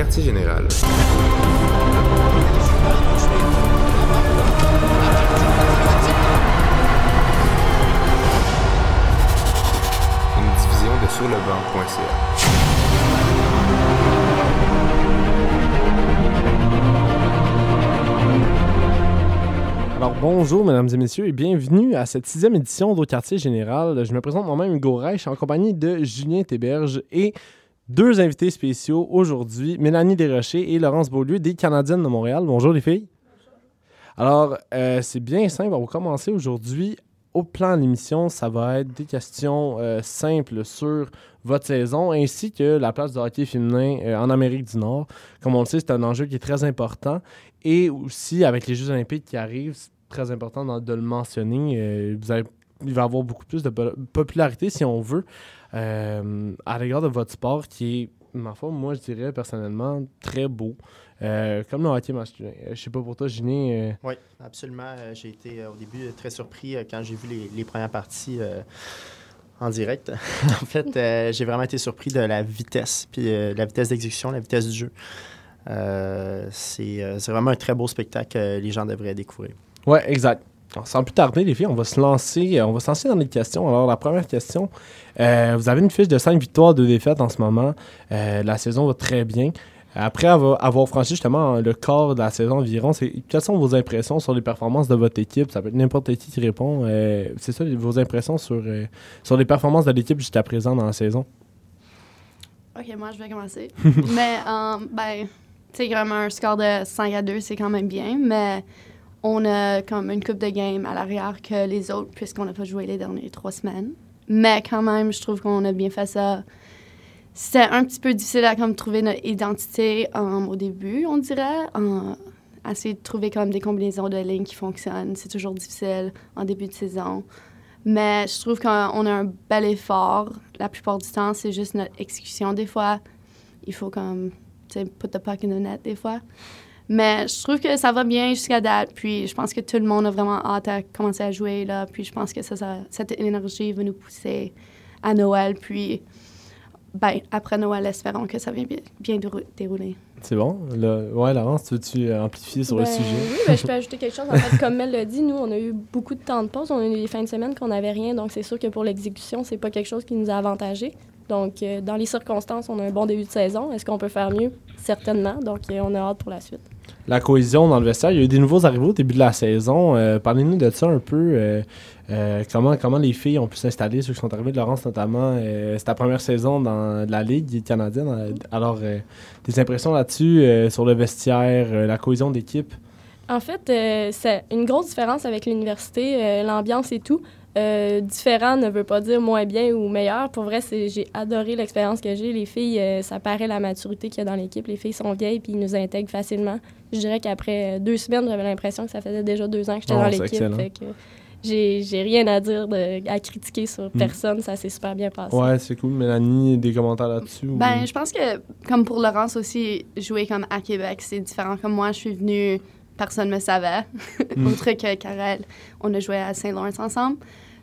quartier général. Une division de surlebanc.ca. Alors bonjour mesdames et messieurs et bienvenue à cette sixième édition d'Au Quartier Général. Je me présente moi-même Hugo Reich en compagnie de Julien Théberge et deux invités spéciaux aujourd'hui, Mélanie Desrochers et Laurence Beaulieu des Canadiennes de Montréal. Bonjour les filles. Alors euh, c'est bien simple, on va commencer aujourd'hui. Au plan de l'émission, ça va être des questions euh, simples sur votre saison ainsi que la place du hockey féminin euh, en Amérique du Nord. Comme on le sait, c'est un enjeu qui est très important. Et aussi, avec les Jeux olympiques qui arrivent, c'est très important de le mentionner. il va avoir beaucoup plus de po- popularité, si on veut, euh, à l'égard de votre sport qui est, ma foi, moi, je dirais personnellement, très beau. Euh, comme le hockey masculin. Euh, je sais pas pour toi, Ginny. euh, Oui, absolument. J'ai été au début très surpris quand j'ai vu les, les premières parties en direct. en fait, euh, j'ai vraiment été surpris de la vitesse, puis euh, la vitesse d'exécution, la vitesse du jeu. Euh, C'est vraiment un très beau spectacle que les gens devraient découvrir. Ouais, exact. Sans plus tarder, les filles, on va se lancer, euh, on va se lancer dans les questions. Alors, la première question, euh, vous avez une fiche de 5 victoires, 2 défaites en ce moment. Euh, la saison va très bien. Après avoir, franchi justement le corps de la saison environ, c'est- quelles sont vos impressions sur les performances de votre équipe? Ça peut être n'importe qui qui répond. C'est ça, vos impressions sur, sur les performances de l'équipe jusqu'à présent dans la saison? Ok, moi, je vais commencer. mais, ben, sais, vraiment, un score de 5 à 2, c'est quand même bien, mais on a comme une coupe de game à l'arrière que les autres, puisqu'on n'a pas joué les dernières trois semaines. Mais quand même, je trouve qu'on a bien fait ça. C'était un petit peu difficile à comme, trouver notre identité euh, au début, on dirait. Euh, essayer de trouver comme des combinaisons de lignes qui fonctionnent. C'est toujours difficile en début de saison. Mais je trouve qu'on a un bel effort. La plupart du temps, c'est juste notre exécution. Des fois, il faut comme, put the puck in the net des fois. Mais je trouve que ça va bien jusqu'à date. Puis je pense que tout le monde a vraiment hâte à commencer à jouer là. Puis je pense que ça, ça- cette énergie va nous pousser à Noël. Puis, ben, après Noël, espérons que ça va bien, bien dérou- dérouler. C'est bon? Là, ouais, Laurence, tu veux-tu euh, amplifier sur le Ben, sujet? Oui, ben, je peux ajouter quelque chose. En fait, comme Mel l'a dit, nous, on a eu beaucoup de temps de pause. On a eu des fins de semaine qu'on n'avait rien. Donc, c'est sûr que pour l'exécution, c'est pas quelque chose qui nous a avantagé. Donc, euh, dans les circonstances, on a un bon début de saison. Est-ce qu'on peut faire mieux? Certainement. Donc, euh, on a hâte pour la suite. La cohésion dans le vestiaire. Il y a eu des nouveaux arrivés au début de la saison. Euh, Parlez-nous de ça un peu. euh, euh, comment, comment les filles ont pu s'installer, ceux qui sont arrivés de Laurence notamment. c'est ta première saison dans la Ligue canadienne. Alors, tes impressions là-dessus, sur le vestiaire, la cohésion d'équipe? En fait, c'est une grosse différence avec l'université, l'ambiance et tout. Euh, différent ne veut pas dire moins bien ou meilleur. Pour vrai, c'est- j'ai adoré l'expérience que j'ai. Les filles, euh, ça paraît la maturité qu'il y a dans l'équipe. Les filles sont vieilles puis ils nous intègrent facilement. Je dirais qu'après euh, deux semaines, j'avais l'impression que ça faisait déjà deux ans que j'étais Oh, dans l'équipe. j'ai j'ai rien à dire, de- à critiquer sur Mm. personne. Ça s'est super bien passé. Ouais, c'est cool. Mélanie, des commentaires là-dessus? ou- Ben, je pense que, comme pour Laurence aussi, jouer comme à Québec, c'est différent. Comme moi, je suis venue, personne ne me savait. Mm. Autre que Karel, on a joué à Saint-Lawrence ensemble.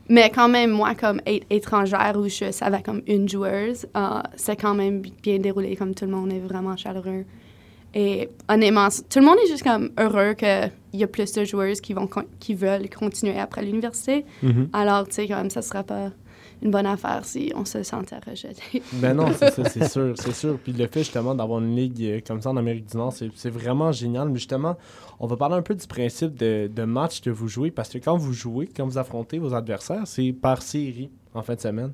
Mais quand même, moi, comme étrangère, où je savais comme une joueuse, euh, c'est quand même bien déroulé. Comme tout le monde est vraiment chaleureux. Et honnêtement, tout le monde est juste comme heureux qu'il y a plus de joueuses qui, vont qui veulent continuer après l'université. Mhm. Alors, tu sais, quand même, ça sera pas une bonne affaire si on se sentait rejeté. Ben non, c'est ça, c'est sûr, c'est sûr. Puis le fait justement d'avoir une ligue euh, comme ça en Amérique du Nord, c'est c'est vraiment génial. Mais justement, on va parler un peu du principe de, de match que vous jouez, parce que quand vous jouez, quand vous affrontez vos adversaires, c'est par série en fin de semaine.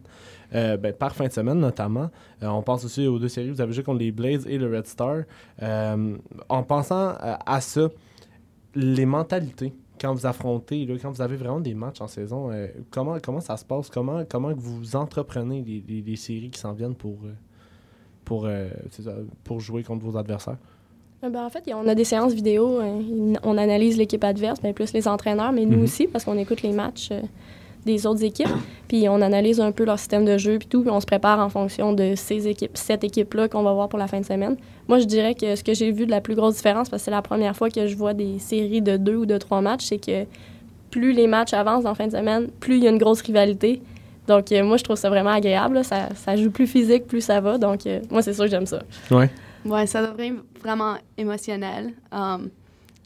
Euh, ben, par fin de semaine notamment. Euh, on pense aussi aux deux séries, vous avez joué contre les Blades et le Red Star. Euh, en pensant à ça, les mentalités quand vous affrontez, là, quand vous avez vraiment des matchs en saison, euh, comment, comment ça se passe? Comment, vous entreprenez les, les- les séries qui s'en viennent pour, euh, pour, euh, pour jouer contre vos adversaires? Ben, en fait, on a des séances vidéo. on analyse l'équipe adverse, mais plus les entraîneurs, mais nous Mhm. aussi, parce qu'on écoute les matchs des autres équipes. Puis on analyse un peu leur système de jeu, puis tout. Puis on se prépare en fonction de ces équipes, cette équipe-là qu'on va voir pour la fin de semaine. Moi, je dirais que ce que j'ai vu de la plus grosse différence, parce que c'est la première fois que je vois des séries de deux ou de trois matchs, c'est que plus les matchs avancent en fin de semaine, plus il y a une grosse rivalité. Donc, euh, moi, je trouve ça vraiment agréable. là. Ça, ça joue plus physique, plus ça va. Donc, euh, moi, c'est sûr que j'aime ça. Ouais. Ouais, ça devrait être vraiment émotionnel. Um,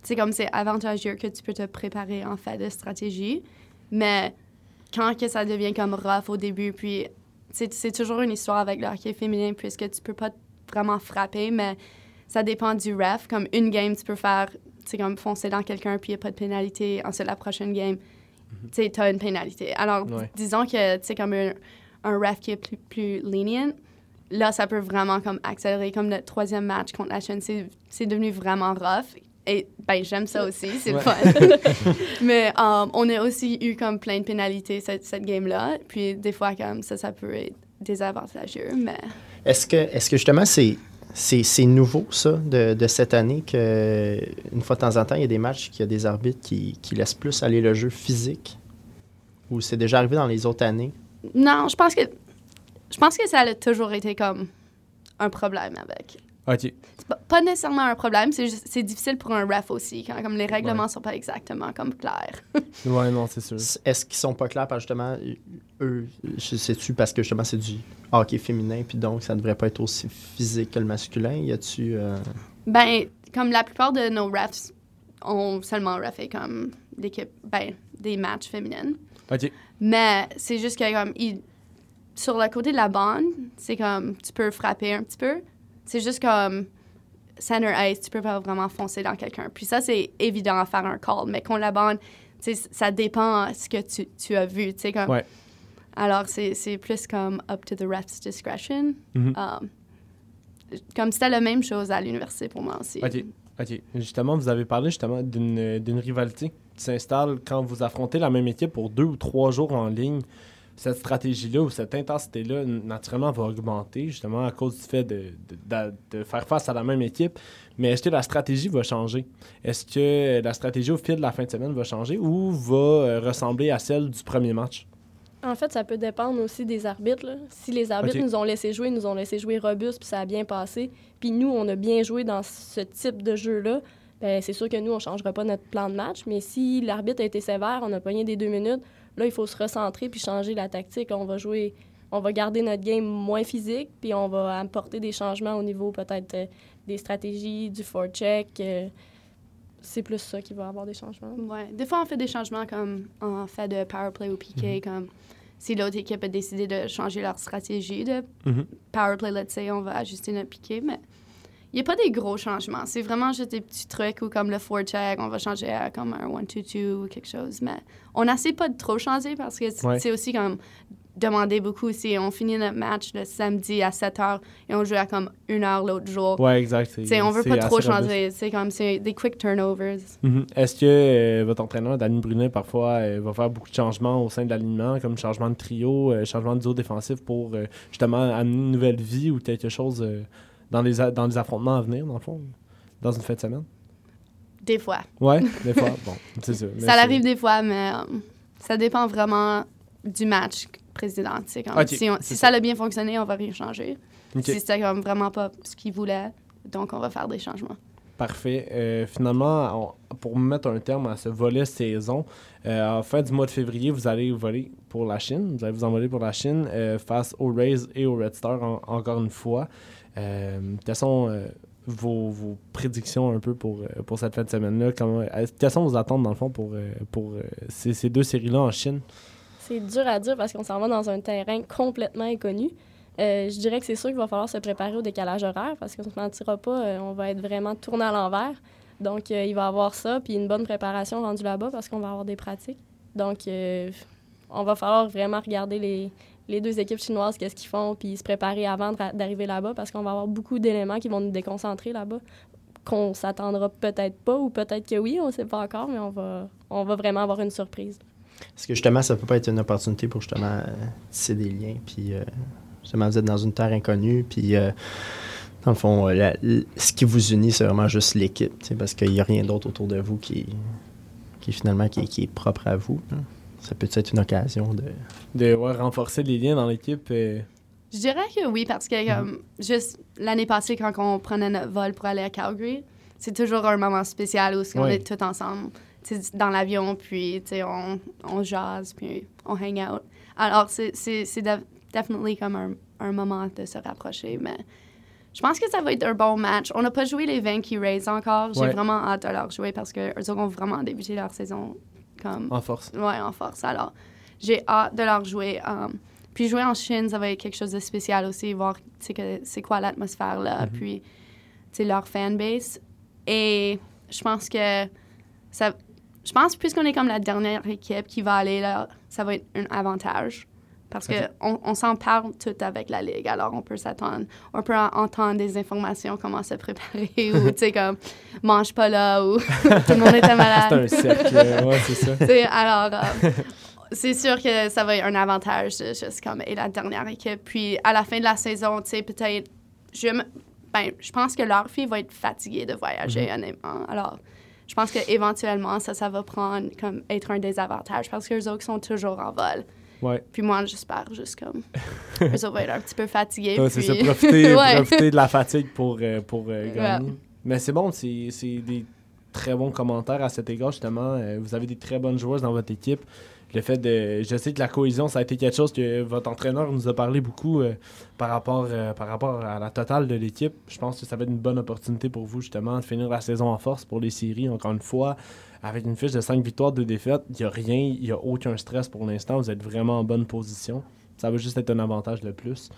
c'est comme c'est avantageux que tu peux te préparer en fait de stratégie, mais quand que ça devient comme rough au début, puis c'est toujours une histoire avec le hockey féminin puisque tu peux pas vraiment frapper, mais ça dépend du ref. Comme une game, tu peux faire, c'est comme foncer dans quelqu'un puis il n'y a pas de pénalité. Ensuite, la prochaine game, tu sais, as une pénalité. Alors, Ouais. disons que c'est comme un, un ref qui est plus, plus lenient. Là, ça peut vraiment comme accélérer. Comme le troisième match contre la Chine, c'est c'est devenu vraiment rough. Et ben, j'aime ça aussi, c'est Ouais. fun. Mais um, on a aussi eu comme plein de pénalités cette, cette game-là. Puis des fois, comme ça, ça peut être désavantageux. Mais Est-ce que, est que justement, c'est, c'est, c'est nouveau, ça, de, de cette année, que une fois de temps en temps, il y a des matchs qu'il y a des arbitres qui, qui laissent plus aller le jeu physique? Ou c'est déjà arrivé dans les autres années? non, je pense que je pense que ça a toujours été comme un problème avec. OK. C'est pas, pas nécessairement un problème, c'est juste- c'est difficile pour un ref aussi, quand comme les règlements sont pas exactement comme clairs. Ouais, non, c'est sûr. Est-ce qu'ils sont pas clairs parce justement, eux, je sais-tu parce que justement c'est du hockey féminin, puis donc ça ne devrait pas être aussi physique que le masculin? Y a-tu. euh, Ben, comme la plupart de nos refs ont seulement refait comme l'équipe, ben, des matchs féminines. OK. Mais c'est juste que comme il- sur le côté de la bande, c'est comme tu peux frapper un petit peu. C'est juste comme center ice, tu peux pas vraiment foncer dans quelqu'un. Puis ça c'est évident à faire un call, mais contre la bande, tu sais, ça dépend ce que tu, tu as vu, tu sais comme. Ouais. Alors c'est plus comme up to the ref's discretion. Mhm. Um, comme c'était la même chose à l'université pour moi aussi. OK. OK. Justement, vous avez parlé justement d'une d'une rivalité qui s'installe quand vous affrontez la même équipe pour deux ou trois jours en ligne. Cette stratégie-là ou cette intensité-là, naturellement, va augmenter justement à cause du fait de, de- de- de faire face à la même équipe. Mais est-ce que la stratégie va changer? Est-ce que la stratégie au fil de la fin de semaine va changer ou va euh, ressembler à celle du premier match? En fait, ça peut dépendre aussi des arbitres. là. Si les arbitres nous ont laissé jouer, nous ont laissé jouer robuste, puis ça a bien passé, puis nous, on a bien joué dans ce type de jeu-là, ben, c'est sûr que nous, on ne changera pas notre plan de match. Mais si l'arbitre a été sévère, on a pogné des deux minutes, là, il faut se recentrer puis changer la tactique. On va jouer, on va garder notre game moins physique, puis on va apporter des changements au niveau peut-être euh, des stratégies, du forecheck. euh, c'est plus ça qui va avoir des changements. Ouais. Des fois, on fait des changements comme en fait de power play ou piqué, comme si l'autre équipe a décidé de changer leur stratégie de Mhm. power play, let's say, on va ajuster notre piqué, mais il n'y a pas des gros changements. C'est vraiment juste des petits trucs ou comme le forecheck, on va changer à comme un 1-2-2 ou quelque chose, mais on n'essaie pas de trop changer parce que c'est Ouais. aussi comme demander beaucoup. Si on finit notre match le samedi à 7 h et on joue à comme 1 heure l'autre jour, Ouais, exact. c'est- T'sais, on veut pas trop changer. C'est comme c'est des quick turnovers. Mhm. Est-ce que euh, votre entraîneur, Danny Brunet, parfois euh, va faire beaucoup de changements au sein de l'alignement, comme changement de trio, euh, changement de duo défensif pour justement amener une nouvelle vie ou quelque chose dans, les a- dans les affrontements à venir, dans le fond, dans une fin de semaine? Des fois. Ouais, des fois. Bon, c'est ça. Mais ça arrive des fois, mais euh, ça dépend vraiment du match comme, Ok, si on- si ça a bien fonctionné, on va rien changer. Si c'était comme vraiment pas ce qu'il voulait, donc on va faire des changements. Parfait. Euh, finalement, on- pour mettre un terme à ce volet saison, euh, en fin du mois de février, vous allez voler pour la Chine. Vous allez vous envoler pour la Chine euh, face aux Rays et aux Red Stars en- encore une fois. Euh, quelles sont euh, vos, prédictions un peu pour, euh, pour cette fin de semaine-là? Quelles sont vos attentes, dans le fond, pour, pour ces, deux séries-là en Chine? C'est dur à dire parce qu'on s'en va dans un terrain complètement inconnu. Je dirais que c'est sûr qu'il va falloir se préparer au décalage horaire parce qu'on ne se mentira pas, on va être vraiment tourné à l'envers. Donc, il va y avoir ça, puis une bonne préparation rendue là-bas parce qu'on va avoir des pratiques. Donc, on va falloir vraiment regarder les, les deux équipes chinoises, qu'est-ce qu'ils font, puis se préparer avant d'arriver là-bas parce qu'on va avoir beaucoup d'éléments qui vont nous déconcentrer là-bas qu'on s'attendra peut-être pas ou peut-être que oui, on ne sait pas encore, mais on va, on va vraiment avoir une surprise. Est-ce que justement, ça peut pas être une opportunité pour justement euh, des liens, puis euh, justement, vous êtes dans une terre inconnue, puis euh, dans le fond, euh, ce qui vous unit, c'est vraiment juste l'équipe, parce qu'il n'y a rien d'autre autour de vous qui, qui finalement qui est propre à vous. hein. Ça peut être une occasion de. De ouais, renforcer les liens dans l'équipe. Je dirais que oui, parce que comme, juste l'année passée, quand on prenait notre vol pour aller à Calgary, c'est toujours un moment spécial où on Ouais. est tous ensemble dans l'avion, puis on, on jase, puis on hang out. Alors, c'est c'est- c'est def- definitely comme un, un moment de se rapprocher, mais je pense que ça va être un bon match. On n'a pas joué les Vanky Rays encore. J'ai Ouais. vraiment hâte de leur jouer parce qu'eux autres ont vraiment débuté leur saison comme En force. Ouais, en force. Alors, j'ai hâte de leur jouer. Um, puis jouer en Chine, ça va être quelque chose de spécial aussi, voir c'est quoi l'atmosphère là, Mhm. puis tu sais, leur fanbase. Et je pense que ça. Je pense puisqu'on est comme la dernière équipe qui va aller là, ça va être un avantage. Parce Ok. qu'on on, s'en parle tout avec la Ligue, alors on peut s'attendre, on peut en- entendre des informations, comment se préparer, ou tu sais, comme mange pas là, ou tout le monde était malade. C'est un cercle. ouais, c'est ça. T'sais, alors, euh, c'est sûr que ça va être un avantage juste comme être la dernière équipe. Puis à la fin de la saison, tu sais, peut-être, je, me- ben, je pense que leur fille va être fatiguée de voyager, honnêtement. Alors, je pense qu'éventuellement, ça, ça va prendre comme être un désavantage parce que les autres sont toujours en vol. Ouais. Puis moi, j'espère juste comme, eux autres vont être un petit peu fatigués. Ouais, c'est ça, puis- profiter, Ouais. profiter de la fatigue pour, euh, pour euh, gagner. Mais c'est bon, c'est c'est des très bons commentaires à cet égard, justement. Euh, vous avez des très bonnes joueuses dans votre équipe. Le fait de. Je sais que la cohésion, ça a été quelque chose que votre entraîneur nous a parlé beaucoup euh, par, rapport, par rapport à la totale de l'équipe. Je pense que ça va être une bonne opportunité pour vous, justement, de finir la saison en force pour les séries, encore une fois. Avec une fiche de 5 victoires, 2 défaites, il n'y a rien, il n'y a aucun stress pour l'instant. Vous êtes vraiment en bonne position. Ça va juste être un avantage de plus.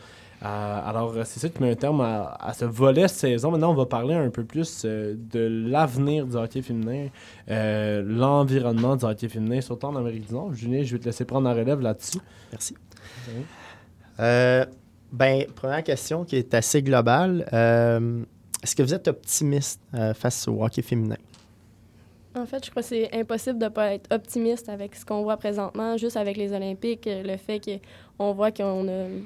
Euh, alors, euh, c'est ça qui met un terme à, à ce volet saison. Maintenant, on va parler un peu plus euh, de l'avenir du hockey féminin, euh, l'environnement du hockey féminin, surtout en Amérique du Nord. Julien, je vais te laisser prendre la relève là-dessus. Merci. Oui. Ben, première question qui est assez globale. Est-ce que vous êtes optimiste face au hockey féminin? En fait, je crois que c'est impossible de ne pas être optimiste avec ce qu'on voit présentement, juste avec les Olympiques, euh, le fait qu'on voit qu'on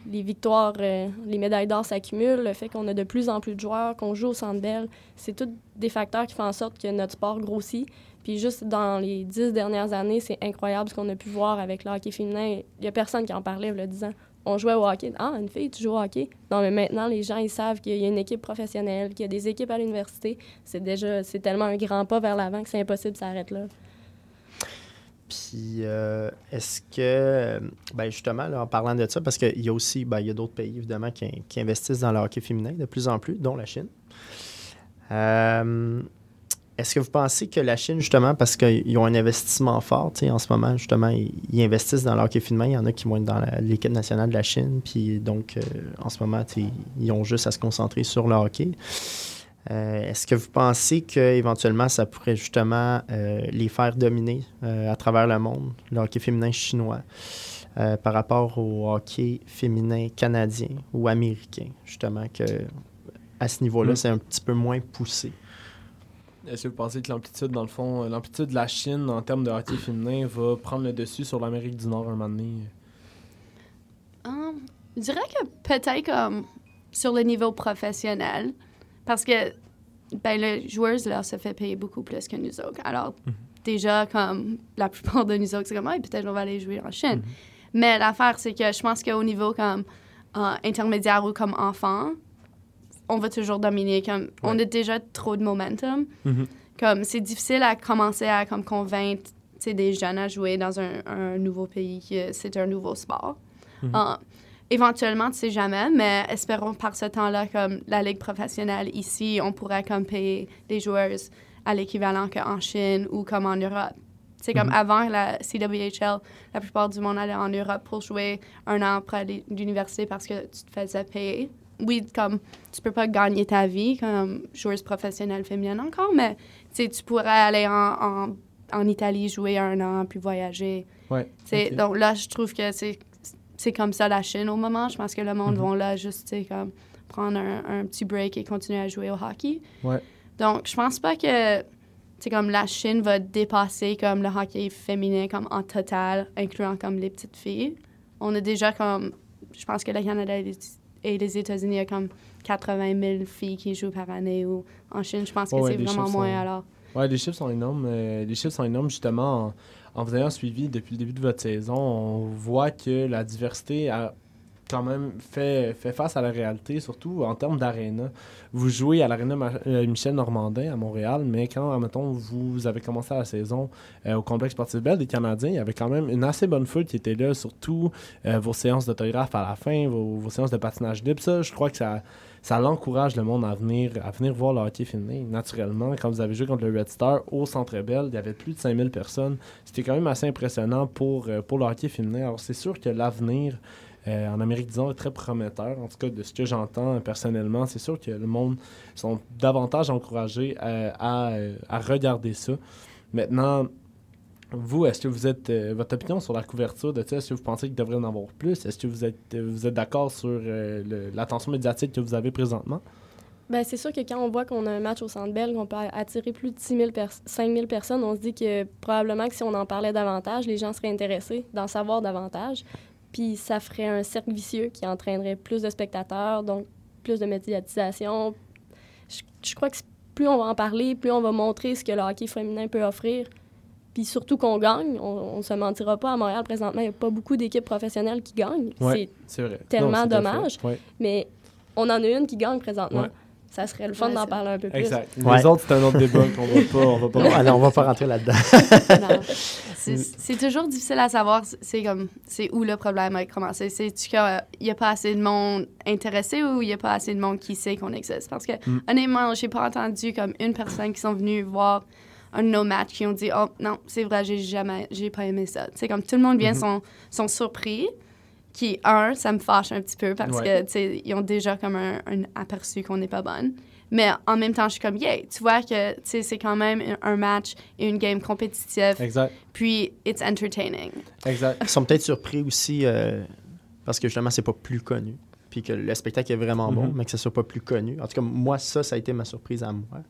les victoires, euh, les médailles d'or s'accumulent, le fait qu'on a de plus en plus de joueurs, qu'on joue au Centre Bell, c'est tous des facteurs qui font en sorte que notre sport grossit. Puis juste dans les dix dernières années, c'est incroyable ce qu'on a pu voir avec le hockey féminin. Il n'y a personne qui en parlait il y a 10 ans. On jouait au hockey. Ah, une fille, tu joues au hockey? Non, mais maintenant, les gens, ils savent qu'il y a une équipe professionnelle, qu'il y a des équipes à l'université. C'est déjà, c'est tellement un grand pas vers l'avant que c'est impossible que ça arrête là. Puis, euh, est-ce que, ben justement, là, en parlant de ça, parce qu'il y a aussi, ben, il y a d'autres pays, évidemment, qui, qui investissent dans le hockey féminin de plus en plus, dont la Chine. Euh, est-ce que vous pensez que la Chine, justement, parce qu'ils ont un investissement fort, en ce moment, justement, ils, ils investissent dans le hockey féminin, il y en a qui vont être dans l'équipe nationale de la Chine, puis donc, euh, en ce moment, ils ont juste à se concentrer sur le hockey. Euh, Est-ce que vous pensez qu'éventuellement, ça pourrait justement euh, les faire dominer à travers le monde, le hockey féminin chinois, par rapport au hockey féminin canadien ou américain, justement, que à ce niveau-là, Mm. c'est un petit peu moins poussé? Est-ce que vous pensez que l'amplitude, dans le fond, euh, l'amplitude de la Chine en termes de hockey féminin va prendre le dessus sur l'Amérique du Nord un moment donné? Hum, je dirais que peut-être comme sur le niveau professionnel, parce que ben, les joueurs là, se fait payer beaucoup plus que nous autres. Alors, déjà, comme la plupart de nous autres, c'est comme, Ah, peut-être on va aller jouer en Chine. Mais l'affaire, c'est que je pense qu'au niveau comme euh, intermédiaire ou comme enfant, on va toujours dominer. Comme, On a déjà trop de momentum. Mhm. Comme, c'est difficile à commencer à comme, convaincre des jeunes à jouer dans un, un nouveau pays que c'est un nouveau sport. Euh, éventuellement, tu sais jamais, mais espérons par ce temps-là, comme la ligue professionnelle ici, on pourrait comme payer des joueurs à l'équivalent qu'en Chine ou comme en Europe. C'est comme Mhm. avant la CWHL, la plupart du monde allait en Europe pour jouer un an après l'université parce que tu te faisais payer. Oui, comme tu peux pas gagner ta vie comme joueuse professionnelle féminine encore, mais tu pourrais aller en, en, en Italie jouer un an puis voyager. Ouais. Donc là, je trouve que c'est, comme ça la Chine au moment. Je pense que le monde Mhm. va là juste comme, prendre un, un petit break et continuer à jouer au hockey. Ouais. Donc, je pense pas que c'est comme la Chine va dépasser comme le hockey féminin comme en total, incluant comme les petites filles. On a déjà comme, je pense que le Canada et les, et les États-Unis, il y a comme 80 000 filles qui jouent par année. Ou en Chine, je pense que Ouais, c'est vraiment moins sont- alors. Ouais, les chiffres sont énormes. euh, les chiffres sont énormes justement en, en vous ayant suivi depuis le début de votre saison. On voit que la diversité, à- quand même fait, fait face à la réalité, surtout en termes d'aréna. Vous jouez à l'aréna euh, Michel Normandin à Montréal, mais quand, mettons, vous avez commencé la saison euh, au complexe sportif Bell des Canadiens, il y avait quand même une assez bonne foule qui était là, surtout euh, vos séances d'autographe à la fin, vos, vos séances de patinage libre. Ça, je crois que ça, ça l'encourage le monde à venir, à venir voir le hockey. Naturellement, quand vous avez joué contre le Red Star au Centre Bell, il y avait plus de 5000 personnes. C'était quand même assez impressionnant pour, pour le hockey féminin. Alors, c'est sûr que l'avenir euh, en Amérique du Nord est très prometteur. En tout cas, de ce que j'entends euh, personnellement, c'est sûr que le monde sont davantage encouragés euh, à, regarder ça. Maintenant, vous, est-ce que vous êtes. votre opinion sur la couverture de ça, est-ce que vous pensez qu'il devrait en avoir plus? Est-ce que vous êtes, vous êtes d'accord sur l'attention médiatique que vous avez présentement? Ben, c'est sûr que quand on voit qu'on a un match au Centre Bell, qu'on peut attirer plus de 6 000 pers 5 000 personnes, on se dit que probablement que si on en parlait davantage, les gens seraient intéressés d'en savoir davantage. Puis ça ferait un cercle vicieux qui entraînerait plus de spectateurs, donc plus de médiatisation. Je, je crois que plus on va en parler, plus on va montrer ce que le hockey féminin peut offrir. Puis surtout qu'on gagne, on, on se mentira pas. À Montréal, présentement, il n'y a pas beaucoup d'équipes professionnelles qui gagnent. Ouais. C'est. Tellement Non, dommage. Ouais, mais on en a une qui gagne présentement. Ouais. Ça serait le fun Ouais, d'en parler un peu plus. Exact. Ouais. Les autres, c'est un autre débat qu'on va pas. On va pas non, on va pas rentrer là-dedans. Non. C'est toujours difficile à savoir, c'est comme, c'est où le problème a commencé. C'est-tu qu'il n'y a pas assez de monde intéressé ou il n'y a pas assez de monde qui sait qu'on existe? Parce que, Mm. honnêtement, j'ai pas entendu comme une personne qui sont venus voir un de nos matchs qui ont dit, oh non, c'est vrai, j'ai jamais, j'ai pas aimé ça. C'est comme tout le monde vient, Mhm. sont, sont surpris. Qui, un, ça me fâche un petit peu parce Ouais. que, tu sais, ils ont déjà comme un, un aperçu qu'on n'est pas bonne. Mais en même temps, je suis comme, yeah, tu vois que, c'est quand même un- match et une game compétitive. Exact. Puis, it's entertaining. Exact. Ils sont peut-être surpris aussi euh, parce que justement, c'est pas plus connu. Puis que le spectacle est vraiment bon, Mhm. mais que ce soit pas plus connu. En tout cas, moi, ça, ça a été ma surprise à moi.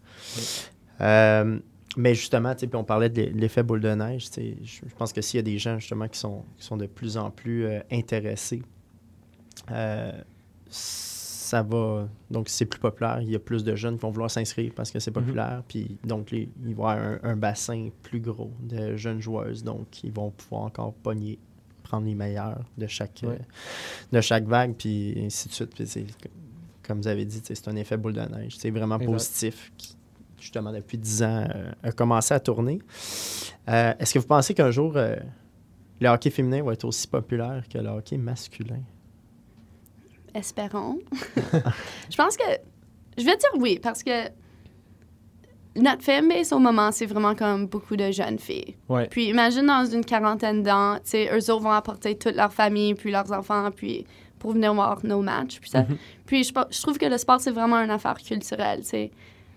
Euh, mais justement, tu sais, puis on parlait de l'e- l'effet boule de neige. tu sais, Je je pense que s'il y a des gens justement qui sont, qui sont de plus en plus euh, intéressés, euh, ça va. Donc, c'est plus populaire. Il y a plus de jeunes qui vont vouloir s'inscrire parce que c'est Mhm. populaire. Puis, donc, les- il va y avoir un, un bassin plus gros de jeunes joueuses. Donc, ils vont pouvoir encore pogner, prendre les meilleurs de chaque, euh, de chaque vague, puis ainsi de suite. Puis, c'est- comme vous avez dit, c'est un effet boule de neige. C'est vraiment Exact. positif qui, justement, depuis 10 ans, euh, a commencé à tourner. Euh, Est-ce que vous pensez qu'un jour, le hockey féminin va être aussi populaire que le hockey masculin? Espérons. je pense que. Je vais dire oui, parce que notre fanbase au moment, c'est vraiment comme beaucoup de jeunes filles. Ouais. Puis imagine dans une quarantaine d'ans, tu sais, eux autres vont apporter toute leur famille, puis leurs enfants, puis pour venir voir nos matchs. Puis, ça. Mhm. puis je, trouve que le sport, c'est vraiment une affaire culturelle. tu sais.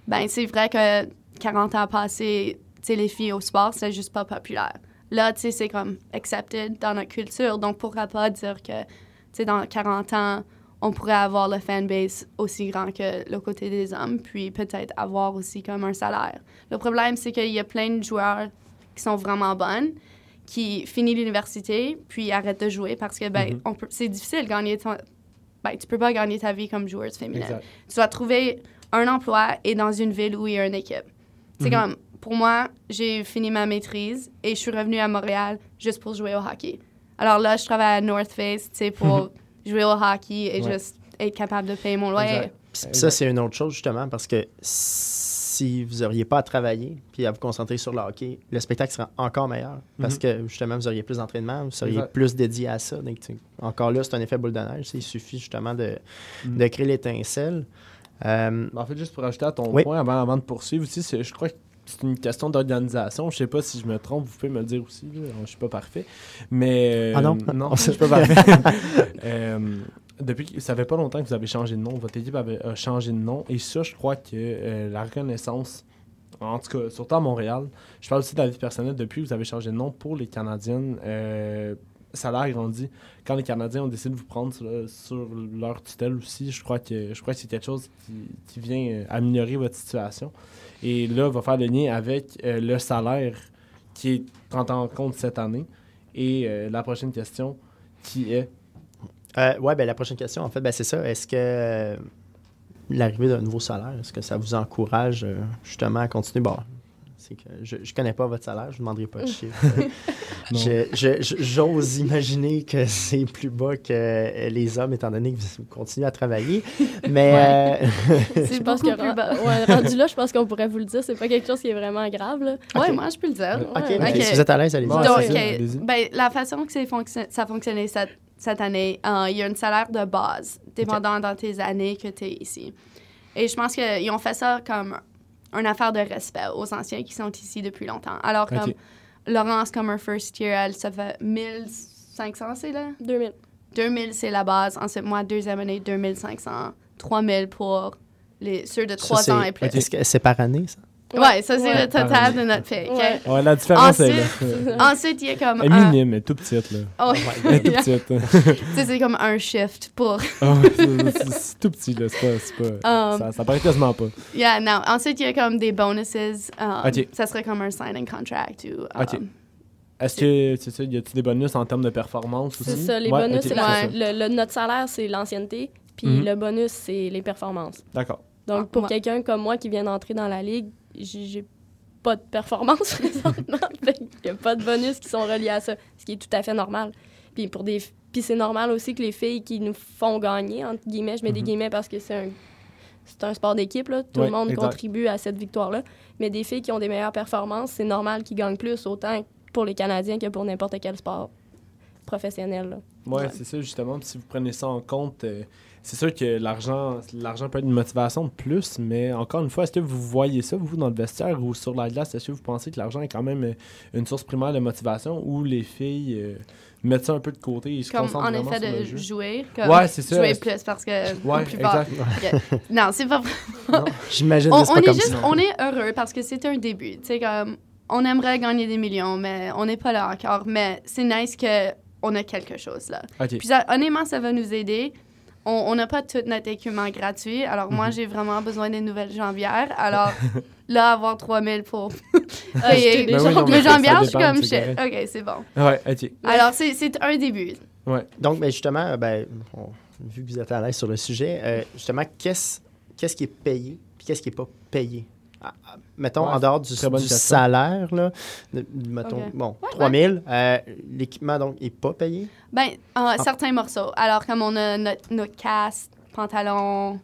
Ben, c'est vrai que 40 ans passés, tu sais, les filles au sport, c'est juste pas populaire. Là, tu sais, c'est comme accepted dans notre culture. Donc, pourquoi pas dire que, tu sais, dans 40 ans, on pourrait avoir le fanbase aussi grand que le côté des hommes, puis peut-être avoir aussi comme un salaire. Le problème, c'est qu'il y a plein de joueurs qui sont vraiment bonnes, qui finissent l'université, puis arrêtent de jouer parce que, ben, Mhm. on peut- c'est difficile de gagner ton... Ben, tu peux pas gagner ta vie comme joueuse féminine. Exact. Tu dois trouver un emploi et dans une ville où il y a une équipe. C'est Mhm. comme, pour moi, j'ai fini ma maîtrise et je suis revenue à Montréal juste pour jouer au hockey. Alors là, je travaille à North Face, tu sais, pour jouer au hockey et Ouais. juste être capable de payer mon loyer. Ça, c'est une autre chose, justement, parce que si vous n'auriez pas à travailler puis à vous concentrer sur le hockey, le spectacle sera encore meilleur. Parce Mhm. que, justement, vous auriez plus d'entraînement, vous seriez Exact. plus dédié à ça. Donc, tu sais, encore là, c'est un effet boule de neige. Il suffit, justement, de, Mhm. de créer l'étincelle. Euh, En fait, juste pour ajouter à ton Oui. point avant, avant de poursuivre aussi, c'est- je crois que c'est une question d'organisation. Je sais pas si je me trompe, vous pouvez me le dire aussi. Là. Je suis pas parfait. Mais. Ah non? euh, Non, je suis pas parfait. Euh, depuis ça fait pas longtemps que vous avez changé de nom, votre équipe avait, a changé de nom. Et ça, je crois que euh, la reconnaissance, en tout cas, surtout à Montréal, je parle aussi de la vie personnelle, depuis que vous avez changé de nom pour les Canadiennes, euh, ça a grandi. Quand les Canadiens ont décidé de vous prendre sur, leur tutelle aussi, je crois que je crois que c'est quelque chose qui, vient euh, améliorer votre situation. Et là, va faire le lien avec euh, le salaire qui est pris en compte cette année. Et euh, la prochaine question, qui est? Ouais, ben, la prochaine question, en fait, ben, c'est ça. Est-ce que l'arrivée d'un nouveau salaire, est-ce que ça vous encourage, justement, à continuer? Bon, c'est que je, je connais pas votre salaire, je vous demanderai pas de chiffre. J'ose imaginer que c'est plus bas que les hommes, étant donné que vous continuez à travailler. Mais euh, C'est Je pense beaucoup que plus ren- bas. ouais, rendu là, je pense qu'on pourrait vous le dire. C'est pas quelque chose qui est vraiment grave. Là. Ouais, Ok. moi, je peux le dire. OK, Ouais, ok, ok. si vous êtes à l'aise, allez-y. Ouais, allez-y. ben, la façon que fonction- ça a fonctionné cette, cette année, euh, il y a un salaire de base, dépendant dans tes années que tu es ici. Et je pense qu'ils ont fait ça comme une affaire de respect aux anciens qui sont ici depuis longtemps. Alors, comme Ok. Laurence, comme un first year, elle, ça fait 1500, c'est là? 2000. 2000, c'est la base. Ensuite, moi, deuxième année, 2500. 3000 pour les, ceux de Ça, 3 c'est- ans et plus. Est-ce que c'est par année, ça? Ouais, ça, c'est Ouais. le total de notre paye. ok? Ouais. Ouais, la différence est là. Ensuite- Ensuite, il y a comme Elle est un... minime, elle est tout petite, là. Oh, Elle est tout petite. Tu sais, c'est comme un shift pour... Ah c'est- tout petit, là. C'est pas. c'est pas Um, ça, ça paraît quasiment pas. Yeah, non. Ensuite, il y a comme des bonuses. um, Ok. Ça serait comme un signing contract ou... um, Ok. Est-ce que, c'est ça, y a-t-il des bonus en termes de performance aussi? C'est ça, les Ouais, bonus, ok, c'est c'est la- ça. le, le- notre salaire, c'est l'ancienneté, puis Mhm. le bonus, c'est les performances. D'accord. Donc, Ah, pour ouais. quelqu'un comme moi qui vient d'entrer dans la ligue, j'ai pas de performance présentement. Fait qu'il y a pas de bonus qui sont reliés à ça, ce qui est tout à fait normal. Puis pour des puis c'est normal aussi que les filles qui nous font gagner entre guillemets, je mets des Mhm. guillemets parce que c'est un c'est un sport d'équipe là, tout le monde exact. contribue à cette victoire là, mais des filles qui ont des meilleures performances, c'est normal qu'ils gagnent plus autant pour les Canadiens que pour n'importe quel sport professionnel. là. Ouais, Ouais. c'est ça, justement. Puis si vous prenez ça en compte, euh, c'est sûr que l'argent l'argent peut être une motivation de plus, mais encore une fois, est-ce que vous voyez ça, vous, dans le vestiaire ou sur la glace? Est-ce que vous pensez que l'argent est quand même euh, une source primaire de motivation ou les filles euh, mettent ça un peu de côté et se Comme concentrent en vraiment effet sur le de jeu? jouer. Comme Ouais, c'est ça. Jouer plus parce que... Ouais, plus exact. Non, c'est pas vrai. Non, J'imagine On, que c'est on pas est comme juste... ça. On est heureux parce que c'est un début. Tu sais, comme... On aimerait gagner des millions, mais on n'est pas là encore. Mais c'est nice qu'on a quelque chose, là. OK. Puis ça, honnêtement, ça va nous aider. On on n'a pas tout notre équipement gratuit. Alors, Mhm. moi, j'ai vraiment besoin des nouvelles jambières. Alors, là, avoir 3000 pour Ah, payer j'ai des Ben oui, non, les jambières, je suis comme shit. OK, c'est bon. Ouais, OK. Alors, c'est c'est un début. Donc, mais justement, euh, ben, on- vu que vous êtes à l'aise sur le sujet, euh, justement, qu'est-ce qu'est-ce qui est payé puis qu'est-ce qui n'est pas payé? Ah, ah, mettons, Ouais, en dehors du, salaire, là, mettons, bon, 3 000, euh, l'équipement, donc, n'est pas payé? Ben, euh, certains morceaux. Alors, comme on a notre, notre casque, pantalon,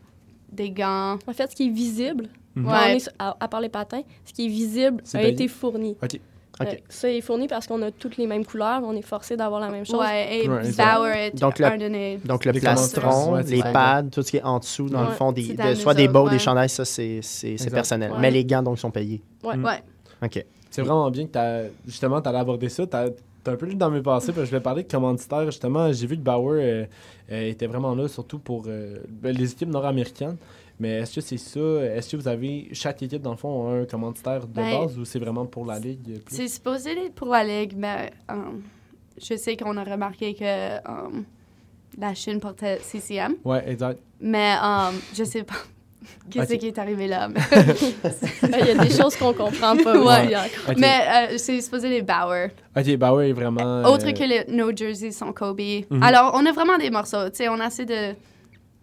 des gants. En fait, ce qui est visible, Ouais. on est sur- à, à part les patins, ce qui est visible C'est a payé. été fourni. OK. Euh, ça est fourni parce qu'on a toutes les mêmes couleurs, on est forcé d'avoir la même chose. Ouais, et Ouais. Bauer est Donc, le- Donc, le plastron, ouais, les pads, tout ce qui est en dessous, dans le fond, des, de- soit des bows, des chandails, ça, c'est personnel. Ouais. Mais les gants, donc, sont payés. Ouais. Mm. Ouais. OK. C'est vraiment bien que t'as justement t'allais aborder ça. T'as t'as un peu lu dans mes passés, parce que je voulais parler de commanditaires. Justement, j'ai vu que Bauer euh, euh, était vraiment là, surtout pour euh, ben, les équipes nord-américaines. Mais est-ce que c'est ça? Est-ce que vous avez, chaque équipe, dans le fond, a un commanditaire de Ben, base ou c'est vraiment pour la ligue? plus? C'est supposé être pour la Ligue, mais euh, je sais qu'on a remarqué que euh, la Chine portait CCM. Ouais, exact. Mais euh, je sais pas qu'est-ce qui est arrivé là. Il y a des choses qu'on comprend pas Ouais. Mais euh, c'est supposé les Bauer. Ok, Bauer est vraiment. Autre que les, nos jerseys sont Kobe. Mhm. Alors, on a vraiment des morceaux. Tu sais, on essaie de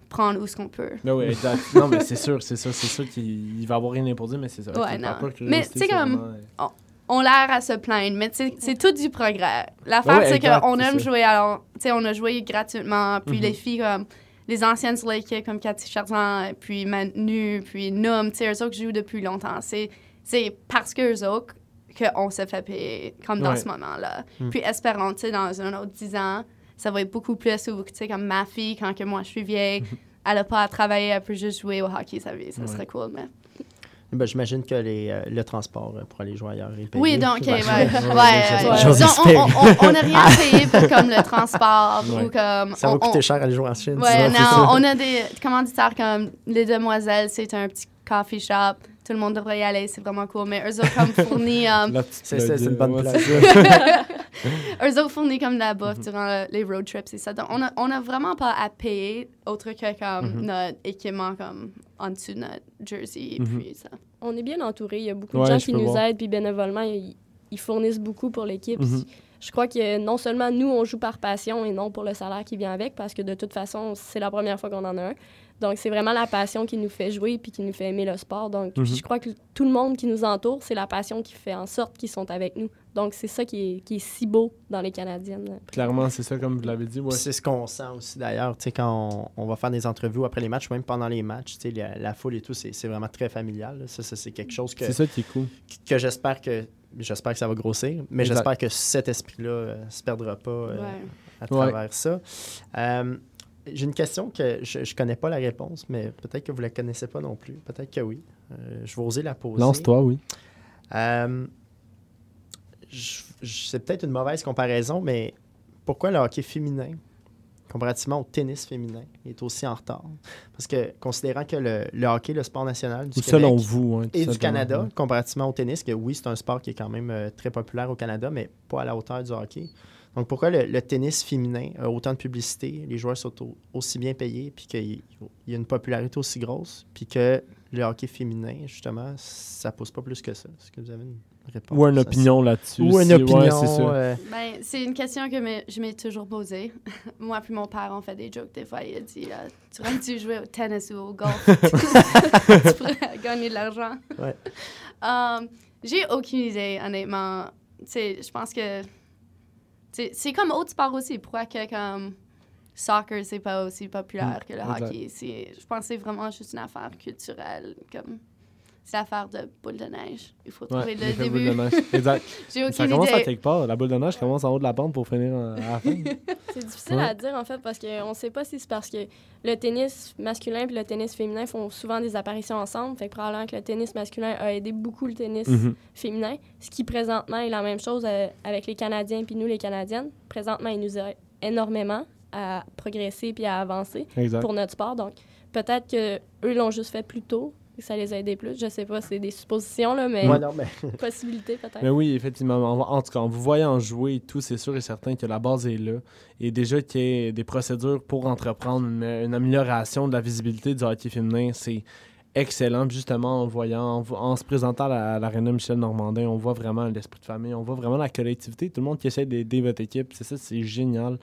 prendre où ce qu'on peut. Ben oui, exact. non, mais c'est sûr, c'est sûr, c'est sûr qu'il il va avoir rien imposé, mais c'est ça. Ouais, non. Mais tu sais, c'est comme- euh, On a l'air à se plaindre, mais c'est tout du progrès. L'affaire, Ouais, c'est qu'on aime ça. jouer. Alors, tu sais, on a joué gratuitement. Puis Mhm. les filles, comme les anciennes l'équipe, comme Cathy Charzan, puis Manu, puis Noam, tu sais, eux autres jouent depuis longtemps. C'est c'est parce qu'eux autres qu'on se fait payer, comme dans Ouais. ce moment-là. Mm. Puis espérons, tu sais, dans un autre 10 ans, ça va être beaucoup plus où, tu sais, comme ma fille, quand que moi je suis vieille, elle n'a pas à travailler, elle peut juste jouer au hockey sa vie. Ça Ouais. serait cool, mais... Ben, J'imagine que les, euh, le transport euh, pour aller jouer ailleurs est payé. Oui, donc, ouais, ouais. Ouais. ouais, ouais, ouais. j'ose Donc, on- n'a rien payé pour comme le transport Ouais. ou comme. Ça va coûter on- cher aller jouer en Chine. Ouais, sinon, non, on a des commanditaires comme Les Demoiselles, c'est un petit coffee shop. Tout le monde devrait y aller, c'est vraiment cool. Mais eux autres, comme fournit, um, C'est une bonne place. eux autres fournissent comme de la bouffe durant le- les road trips et ça. Donc, on a, on a vraiment pas à payer autre que comme Mhm. notre équipement comme en dessous de notre jersey et Mhm. puis ça. On est bien entouré. Il y a beaucoup Ouais, de gens qui nous voir. aident, puis bénévolement, ils, ils fournissent beaucoup pour l'équipe. Mhm. je crois que non seulement nous, on joue par passion et non pour le salaire qui vient avec, parce que de toute façon, c'est la première fois qu'on en a un. Donc, c'est vraiment la passion qui nous fait jouer puis qui nous fait aimer le sport. Donc, Mhm. je crois que tout le monde qui nous entoure, c'est la passion qui fait en sorte qu'ils sont avec nous. Donc, c'est ça qui est, qui est si beau dans les Canadiennes. Clairement, c'est ça, comme vous l'avez dit. Ouais. C'est ce qu'on sent aussi d'ailleurs, tu sais, quand on, on va faire des entrevues après les matchs, même pendant les matchs, tu sais, la, la foule et tout, c'est c'est vraiment très familial. là. Ça, ça, c'est quelque chose que, C'est ça qui est cool. que j'espère que j'espère que ça va grossir, mais j'espère que cet esprit-là euh, se perdra pas euh, Ouais. à travers ça. Euh, J'ai une question que je ne connais pas la réponse, mais peut-être que vous la connaissez pas non plus. Peut-être que oui. Euh, je vais oser la poser. Lance-toi, oui. Euh, c'est peut-être une mauvaise comparaison, mais pourquoi le hockey féminin, comparativement au tennis féminin, est aussi en retard? Parce que considérant que le, le hockey, le sport national du Ou Québec selon vous. hein, et du. Canada, comparativement au tennis, que oui, c'est un sport qui est quand même euh, très populaire au Canada, mais pas à la hauteur du hockey. Donc pourquoi le, le tennis féminin a autant de publicité, les joueurs sont au- aussi bien payés, puis qu'il y a une popularité aussi grosse, puis que le hockey féminin, justement, ça pousse pas plus que ça? Est-ce que vous avez une réponse? Ou une opinion là-dessus. Ou une si- ouais, opinion. c'est ça. euh, Ben, c'est une question que me- je m'ai toujours posée. Moi puis mon père, on fait des jokes des fois. Il a dit euh, Tu aurais-tu jouer au tennis ou au golf Tu pourrais gagner de l'argent. Ouais. Um, J'ai aucune idée, honnêtement. Tu sais, je pense que. C'est comme autre sport aussi. Pourquoi que comme soccer, c'est pas aussi populaire que le hockey? C'est- Je pense que c'est vraiment juste une affaire culturelle. Comme. C'est l'affaire de boule de neige. Il faut Ouais, trouver le l'effet boule début. de neige. Exact. J'ai Ça aucune commence à quelque part. La boule de neige commence en haut de la pente pour finir à la fin. C'est difficile Ouais. à dire, en fait, parce qu'on ne sait pas si c'est parce que le tennis masculin et le tennis féminin font souvent des apparitions ensemble. Fait que probablement que le tennis masculin a aidé beaucoup le tennis Mhm. féminin, ce qui présentement est la même chose euh, avec les Canadiens puis nous, les Canadiennes. Présentement, ils nous aident énormément à progresser puis à avancer Exact. pour notre sport. Donc, peut-être que eux l'ont juste fait plus tôt que ça les a aidés plus. Je sais pas, c'est des suppositions, là, mais ouais, non, mais possibilité peut-être. Mais oui, effectivement. En, en tout cas, en vous voyant jouer et tout, c'est sûr et certain que la base est là. Et déjà qu'il y ait des procédures pour entreprendre une, une amélioration de la visibilité du hockey féminin, c'est excellent. Justement, en voyant, en, en se présentant à l'aréna Michel Normandin, on voit vraiment l'esprit de famille, on voit vraiment la collectivité. Tout le monde qui essaie d'aider votre équipe, c'est ça, c'est génial.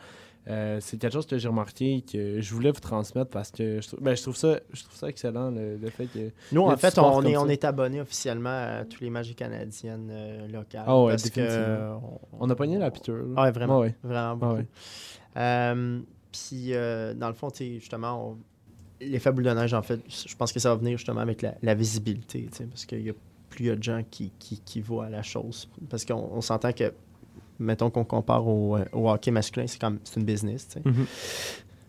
Euh, c'est quelque chose que j'ai remarqué que je voulais vous transmettre parce que je trouve, ben, je trouve ça je trouve ça excellent le, le fait que nous, en fait, on est, on ça. est abonné officiellement à tous les des canadiennes euh, locales. Ah ouais, parce que, définitivement. euh, on a pogné la piqûre. Ah ouais, vraiment. Ouais. Vraiment Ah beaucoup. ouais. Euh, Puis, dans le fond, justement, on- l'effet boule de neige, en fait, je pense que ça va venir justement avec la, la visibilité, parce qu'il y a plus il y a de gens qui, qui, qui voient la chose. Parce qu'on on s'entend que, mettons qu'on compare au, euh, au hockey masculin, c'est comme c'est une business, sais.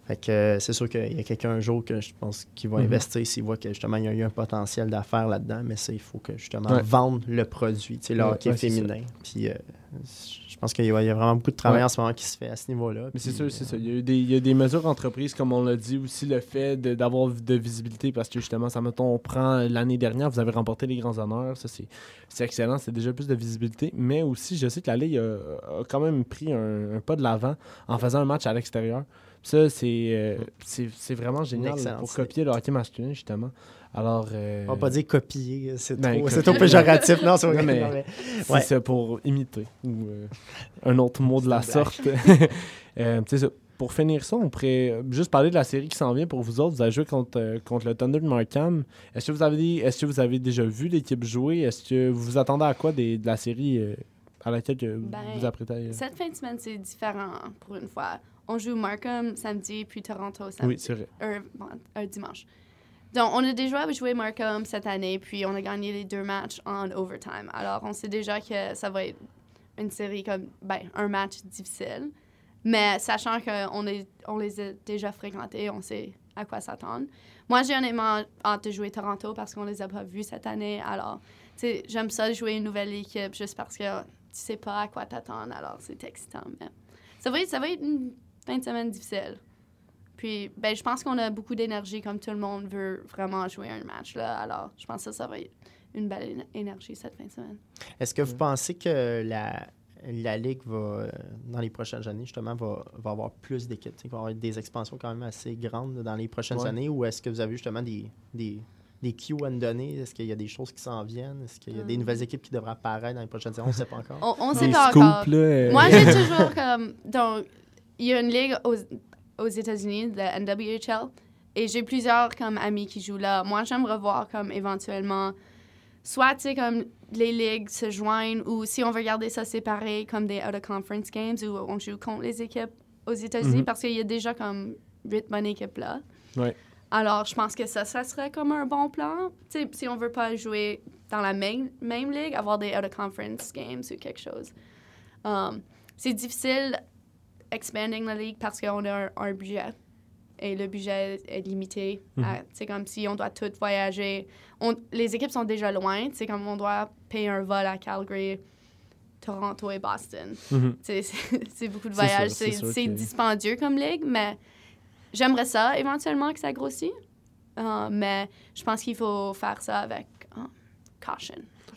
Fait que euh, c'est sûr qu'il y a quelqu'un un jour que je pense qui va Mhm. investir s'il voit que justement il y a eu un potentiel d'affaires là-dedans, mais ça, il faut que justement Ouais. vendre le produit, tu sais, le Ouais, hockey féminin. Puis euh, je pense qu'il y, a il y a vraiment beaucoup de travail en ce moment qui se fait à ce niveau-là. Mais c'est sûr, c'est euh, ça. Il y, a eu des, il y a des mesures entreprises, comme on l'a dit, aussi le fait d'avoir de visibilité, parce que justement, ça mettons, on prend l'année dernière, vous avez remporté les grands honneurs, ça c'est c'est excellent, c'est déjà plus de visibilité, mais aussi, je sais que la Ligue a, a quand même pris un, un pas de l'avant en faisant un match à l'extérieur. Ça, c'est euh, c'est c'est vraiment génial pour copier le hockey masculin, justement. Alors, euh, On va pas dire copier, c'est Ben, trop, c'est copier. trop péjoratif. Non, c'est mais- c'est pour imiter ou euh, un autre mot de la sorte. Euh, ça, pour finir ça, on pourrait juste parler de la série qui s'en vient pour vous autres. Vous avez joué contre, euh, contre le Thunder de Markham. Est-ce que vous avez est-ce que vous avez déjà vu l'équipe jouer? Est-ce que vous vous attendez à quoi des- de la série euh, à laquelle que vous Ben, vous apprêtez à- Cette fin de semaine, c'est différent pour une fois. On joue Markham samedi, puis Toronto samedi. Oui, c'est vrai. bon, dimanche. Donc, on a déjà joué Markham cette année, puis on a gagné les deux matchs en overtime. Alors, on sait déjà que ça va être une série comme, ben, un match difficile. Mais sachant qu'on on les a déjà fréquentés, on sait à quoi s'attendre. Moi, j'ai honnêtement hâte de jouer Toronto parce qu'on les a pas vus cette année. Alors, tu sais, j'aime ça jouer une nouvelle équipe juste parce que tu sais pas à quoi t'attendre. Alors, c'est excitant. Mais ça va être, ça va être une fin de semaine difficile. Puis, ben, je pense qu'on a beaucoup d'énergie, comme tout le monde veut vraiment jouer un match. Là. Alors, je pense que ça, ça va être une belle éne- énergie cette fin de semaine. Est-ce que vous pensez que la, la Ligue va, dans les prochaines années, justement, va, va avoir plus d'équipes? qu'il va y avoir des expansions quand même assez grandes dans les prochaines Ouais. années? Ou est-ce que vous avez justement des, des, des cues à nous donner? Est-ce qu'il y a des choses qui s'en viennent? Est-ce qu'il y a des Hmm. nouvelles équipes qui devraient apparaître dans les prochaines saisons? On ne sait pas encore. On, on sait pas encore. là. euh, Moi, j'ai toujours comme. Donc, il y a une ligue aux, aux États-Unis, la NWHL, et j'ai plusieurs comme amis qui jouent là. Moi, j'aimerais voir comme éventuellement, soit, tu sais, comme les ligues se joignent, ou si on veut garder ça séparé, comme des out-of-conference games, où on joue contre les équipes aux États-Unis, Mhm. parce qu'il y a déjà comme huit bonnes équipes là. Ouais. Alors, je pense que ça, ça serait comme un bon plan. Tu sais, si on veut pas jouer dans la même, même ligue, avoir des out-of-conference games ou quelque chose. Um, c'est difficile expanding la ligue parce qu'on a un, un budget. Et le budget est limité. Mhm. à- C'est comme si on doit tout voyager. On, les équipes sont déjà loin. C'est comme on doit payer un vol à Calgary, Toronto et Boston. Mhm. C'est- C'est c'est beaucoup de C'est voyages. c'est C'est c'est dispendieux comme ligue, mais j'aimerais ça éventuellement que ça grossit. Euh, mais je pense qu'il faut faire ça avec euh, caution.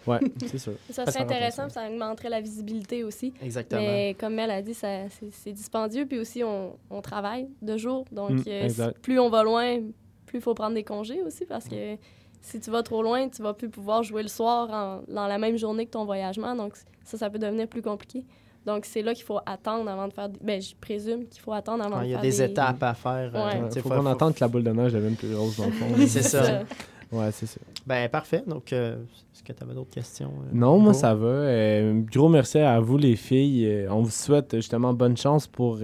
Ouais, c'est sûr. Ça Faire serait intéressant, ça augmenterait la visibilité aussi. Exactement. Mais comme elle a dit, ça- c'est dispendieux, puis aussi on, on travaille de jour. Donc, Mm, euh, si- plus on va loin, plus il faut prendre des congés aussi, parce que si tu vas trop loin, tu vas plus pouvoir jouer le soir en- dans la même journée que ton voyagement. Donc, ça, ça peut devenir plus compliqué. Donc, c'est là qu'il faut attendre avant de faire... des- Ben, je présume qu'il faut attendre avant Ah, de Il y a faire des étapes à faire. euh, Ouais. Il sais, faut faut- qu'on faut- attende que la boule de neige devienne plus grosse dans le fond. C'est ça. Ouais, c'est ça. Ben, parfait. Donc, euh, est-ce que tu avais d'autres questions? euh, Non, moi, ça va. Euh, gros merci à vous, les filles. On vous souhaite justement bonne chance pour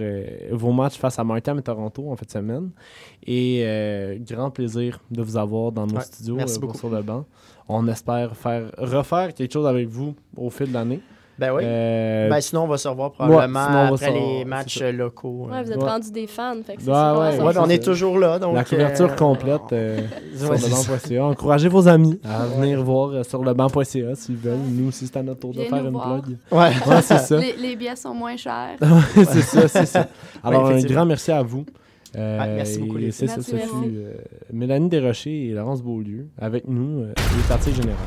vos matchs face à Markham et Toronto en fin de semaine. Et grand plaisir de vous avoir dans nos Ouais, studios merci pour beaucoup. sur le banc. On espère faire refaire quelque chose avec vous au fil de l'année. Ben oui. Euh, Ben, sinon, on va se revoir probablement sinon, après les matchs locaux. Ouais, vous êtes Ouais. rendus des fans, fait que c'est Ouais, ouais, on est toujours là. Donc, la couverture euh, complète euh, sur c'est le ça. banc.ca. Encouragez vos amis à Ouais. venir voir euh, sur le banc.ca s'ils veulent. Nous aussi, c'est à notre tour de faire une voir. blog. Ouais. Ouais, c'est ça. Les, les billets sont moins chers. c'est ça, c'est ça. Alors, un grand merci à vous. Euh, Ouais, merci beaucoup, et les c'est filles. ça, ce fut Mélanie Desrochers et Laurence Beaulieu avec nous, euh, du quartier général.